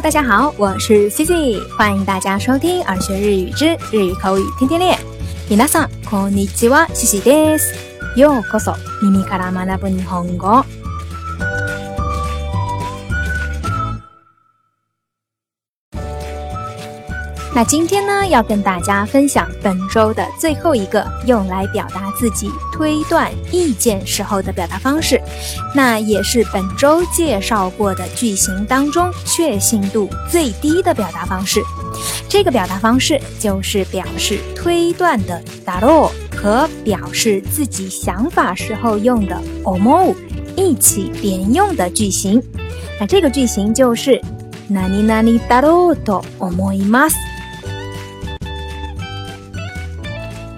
大家好，我是 Cici，欢迎大家收听耳学日语之日语口语天天练。皆さんこんにちは、Cici です。ようこそ耳から学ぶ日本語。 那今天呢，要跟大家分享本周的最后一个用来表达自己推断意见时候的表达方式，那也是本周介绍过的句型当中确信度最低的表达方式。这个表达方式就是表示推断的だろう和表示自己想法时候用的思う一起连用的句型。那这个句型就是何々だろうと思います。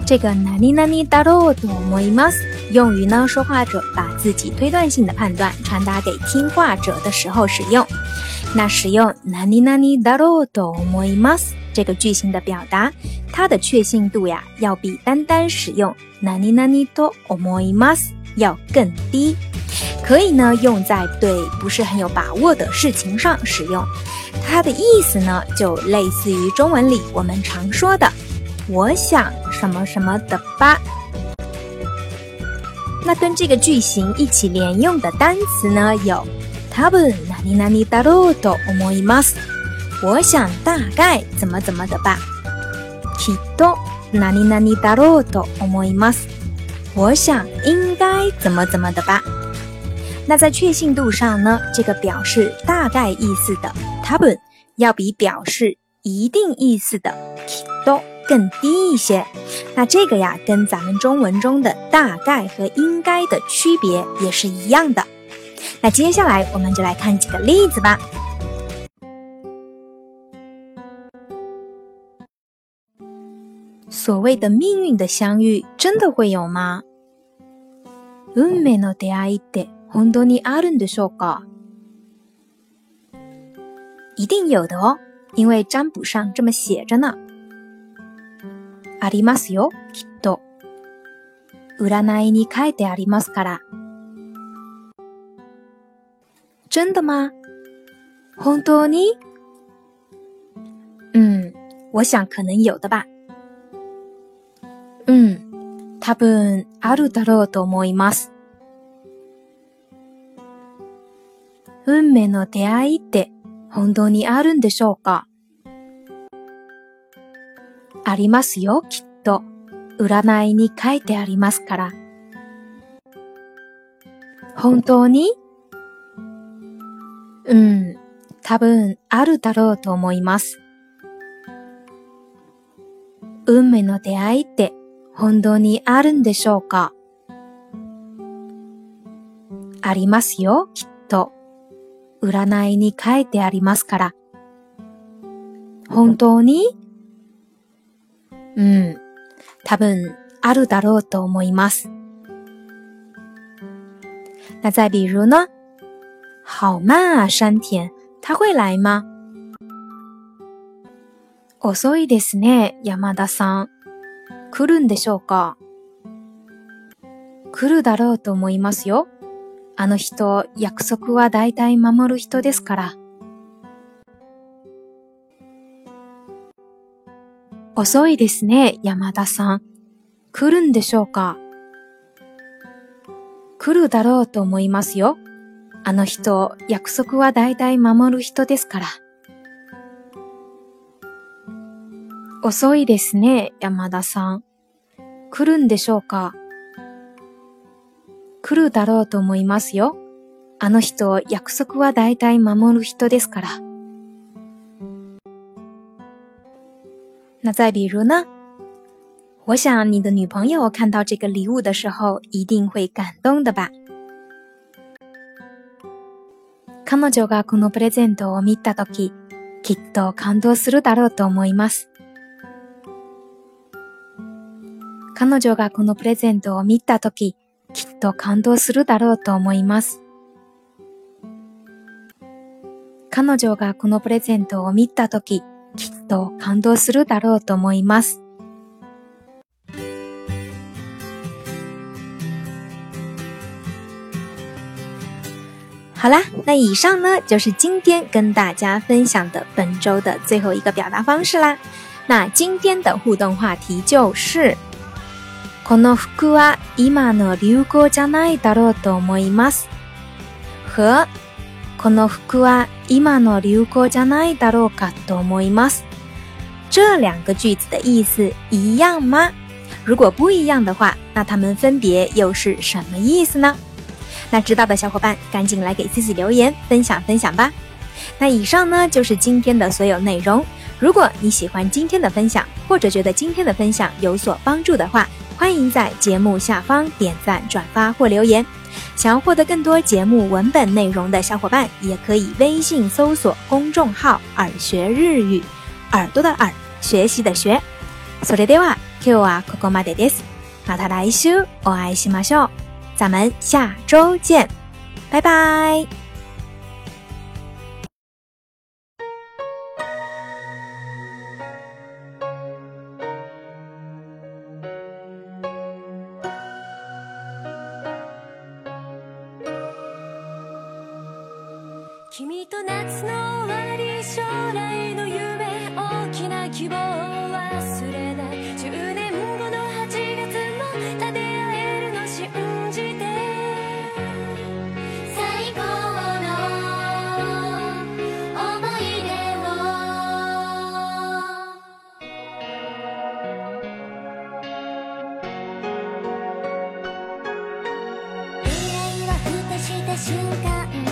这个哪里哪里だろうと思います，用于呢说话者把自己推断性的判断传达给听话者的时候使用。那使用哪里哪里だろうと思います这个句型的表达，它的确信度呀，要比单单使用哪里哪里と思います要更低。可以呢用在对不是很有把握的事情上使用。它的意思呢，就类似于中文里我们常说的。我想 什么什么的吧。那跟这个句型一起连用的单词呢，有多分何々だろうと思います。我想大概怎么怎么的吧。きっと何々だろうと思います。我想应该怎么怎么的吧。那在确信度上呢，这个表示大概意思的多分要比表示一定意思的きっと。 更低一些，那这个呀，跟咱们中文中的大概和应该的区别也是一样的。那接下来我们就来看几个例子吧。所谓的命运的相遇，真的会有吗？運命の出会いって本当にあるんでしょうか？一定有的哦，因为占卜上这么写着呢。 ありますよ、きっと。占いに書いてありますから。真的吗？本当に？嗯，我想可能有的吧。うん、多分あるだろうと思います。運命の出会いって本当にあるんでしょうか？ありますよ、きっと。占いに書いてありますから。本当に？うん、多分あるだろうと思います。運命の出会いって本当にあるんでしょうか？ありますよ、きっと。占いに書いてありますから。本当に？嗯，多分あるだろうと思います。那再比如呢？好慢啊，山田，他会来吗？遅いですね、山田さん。来るんでしょうか？来るだろうと思いますよ。あの人、約束は大体守る人ですから。遅いですね、山田さん。来るんでしょうか？来るだろうと思いますよ。あの人、約束は大体守る人ですから。遅いですね、山田さん。来るんでしょうか？来るだろうと思いますよ。あの人、約束は大体守る人ですから。那再比如呢？我想你的女朋友看到这个礼物的时候，一定会感动的吧。彼女がこのプレゼントを見たとき、きっと感動するだろうと思います。彼女がこのプレゼントを見たとき、きっと感動するだろうと思います。彼女がこのプレゼントを見たとき、きっと感動するだろうと思います。好啦，那以上呢就是今天跟大家分享的本周的最后一个表达方式啦。那今天的互动话题就是。この服は今の流行じゃないだろうと思います。和この服は今の流行じゃないだろうかと思います。这两个句子的意思一样吗？如果不一样的话，那它们分别又是什么意思呢？那知道的小伙伴赶紧来给 c c 留言分享分享吧。那以上呢就是今天的所有内容。如果你喜欢今天的分享，或者觉得今天的分享有所帮助的话， 欢迎在节目下方点赞、转发或留言。想要获得更多节目文本内容的小伙伴，也可以微信搜索公众号“耳学日语”，耳朵的耳，学习的学。それでは今日はここまでです。また来週お会いしましょう。咱们下周见，拜拜。 君と夏の終わり将来の夢大きな希望を忘れない10年後の8月も立て合えるの信じて。最高の思い出を。未来はふたした瞬間